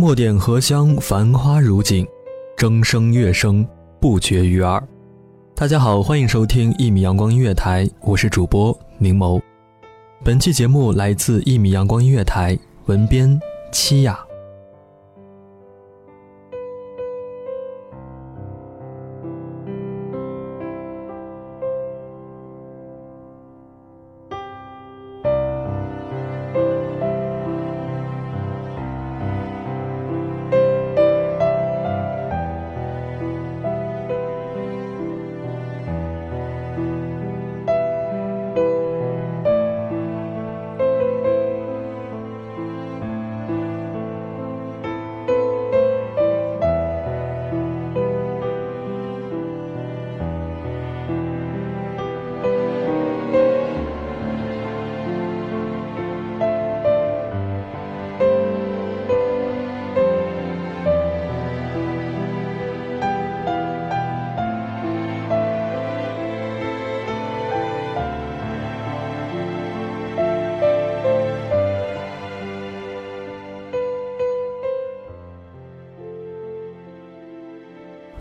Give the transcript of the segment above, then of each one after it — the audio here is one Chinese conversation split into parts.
墨点荷香，繁花如锦，筝声乐声不绝于耳。大家好，欢迎收听一米阳光音乐台，我是主播柠檬。本期节目来自一米阳光音乐台，文编七雅。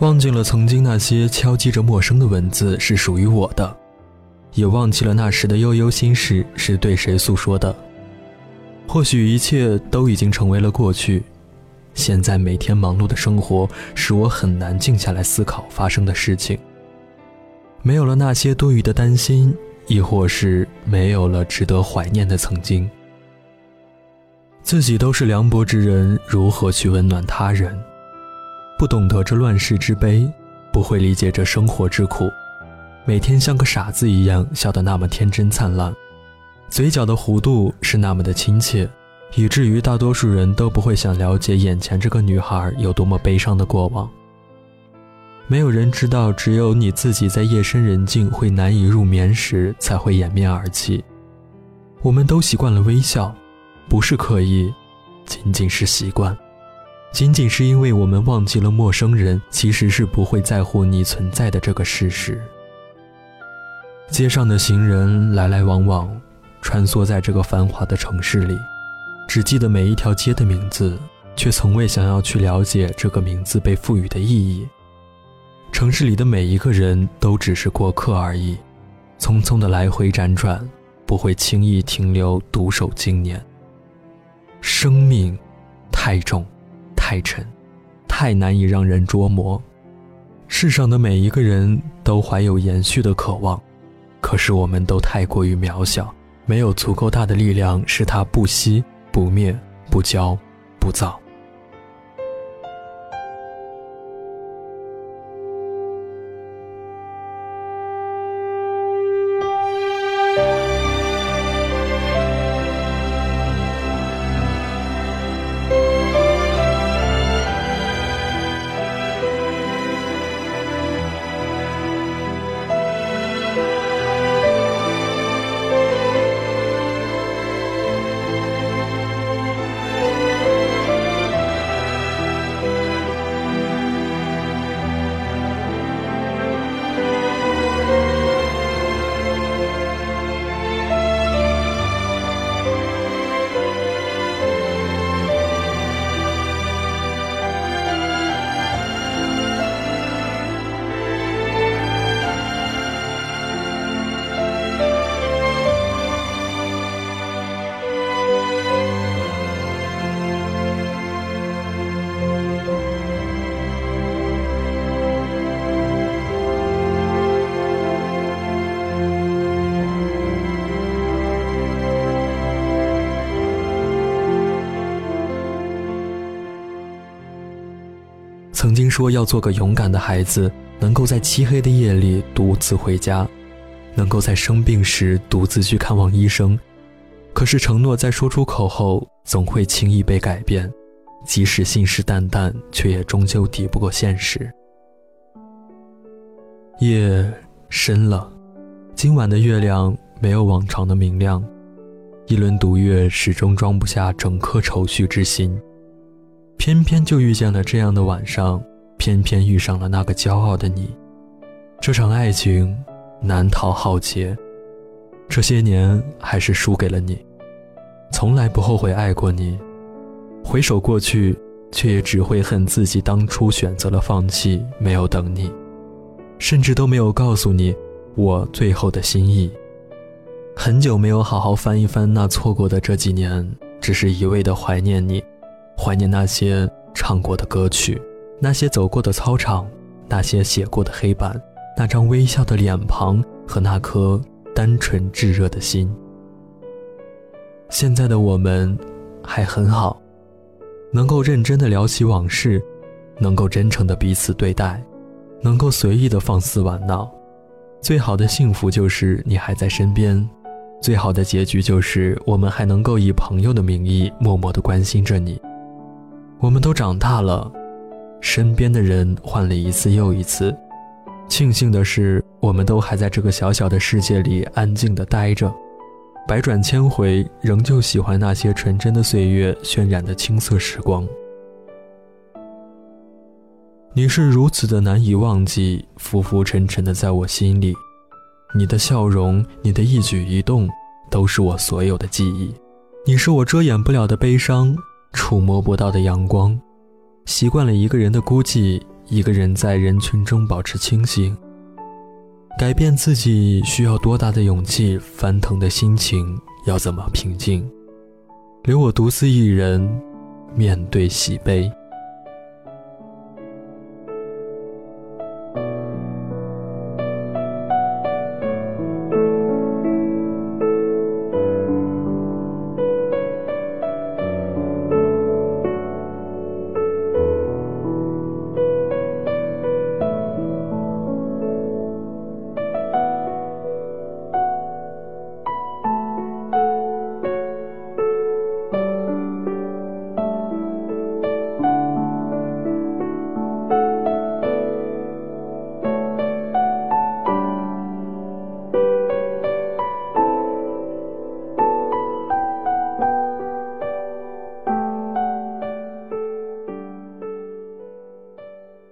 忘记了曾经那些敲击着陌生的文字是属于我的，也忘记了那时的悠悠心事是对谁诉说的。或许一切都已经成为了过去，现在每天忙碌的生活使我很难静下来思考发生的事情。没有了那些多余的担心，亦或是没有了值得怀念的曾经。自己都是凉薄之人，如何去温暖他人？不懂得这乱世之悲，不会理解这生活之苦，每天像个傻子一样笑得那么天真灿烂，嘴角的弧度是那么的亲切，以至于大多数人都不会想了解眼前这个女孩有多么悲伤的过往。没有人知道，只有你自己在夜深人静会难以入眠时才会掩面而泣。我们都习惯了微笑，不是刻意，仅仅是习惯。仅仅是因为我们忘记了陌生人其实是不会在乎你存在的这个事实。街上的行人来来往往，穿梭在这个繁华的城市里，只记得每一条街的名字，却从未想要去了解这个名字被赋予的意义。城市里的每一个人都只是过客而已，匆匆的来回辗转，不会轻易停留，独守经年。生命太重。太沉，太难以让人捉摸。世上的每一个人都怀有延续的渴望，可是我们都太过于渺小，没有足够大的力量使它不息、不灭、不骄、不躁。说要做个勇敢的孩子，能够在漆黑的夜里独自回家，能够在生病时独自去看望医生。可是承诺在说出口后，总会轻易被改变，即使信誓旦旦，却也终究抵不过现实。夜深了，今晚的月亮没有往常的明亮，一轮独月始终装不下整颗愁绪之心。偏偏就遇见了这样的晚上，偏偏遇上了那个骄傲的你。这场爱情难逃浩劫，这些年还是输给了你。从来不后悔爱过你，回首过去，却也只会恨自己当初选择了放弃，没有等你，甚至都没有告诉你我最后的心意。很久没有好好翻一翻那错过的这几年，只是一味的怀念你。怀念那些唱过的歌曲，那些走过的操场，那些写过的黑板，那张微笑的脸庞和那颗单纯炙热的心。现在的我们还很好，能够认真的聊起往事，能够真诚的彼此对待，能够随意的放肆玩闹。最好的幸福就是你还在身边，最好的结局就是我们还能够以朋友的名义默默的关心着你。我们都长大了，身边的人换了一次又一次。庆幸的是，我们都还在这个小小的世界里安静的待着。百转千回，仍旧喜欢那些纯真的岁月渲染的青涩时光。你是如此的难以忘记，浮浮沉沉的在我心里。你的笑容，你的一举一动，都是我所有的记忆。你是我遮掩不了的悲伤。触摸不到的阳光，习惯了一个人的孤寂，一个人在人群中保持清醒。改变自己需要多大的勇气？翻腾的心情要怎么平静？留我独自一人面对喜悲。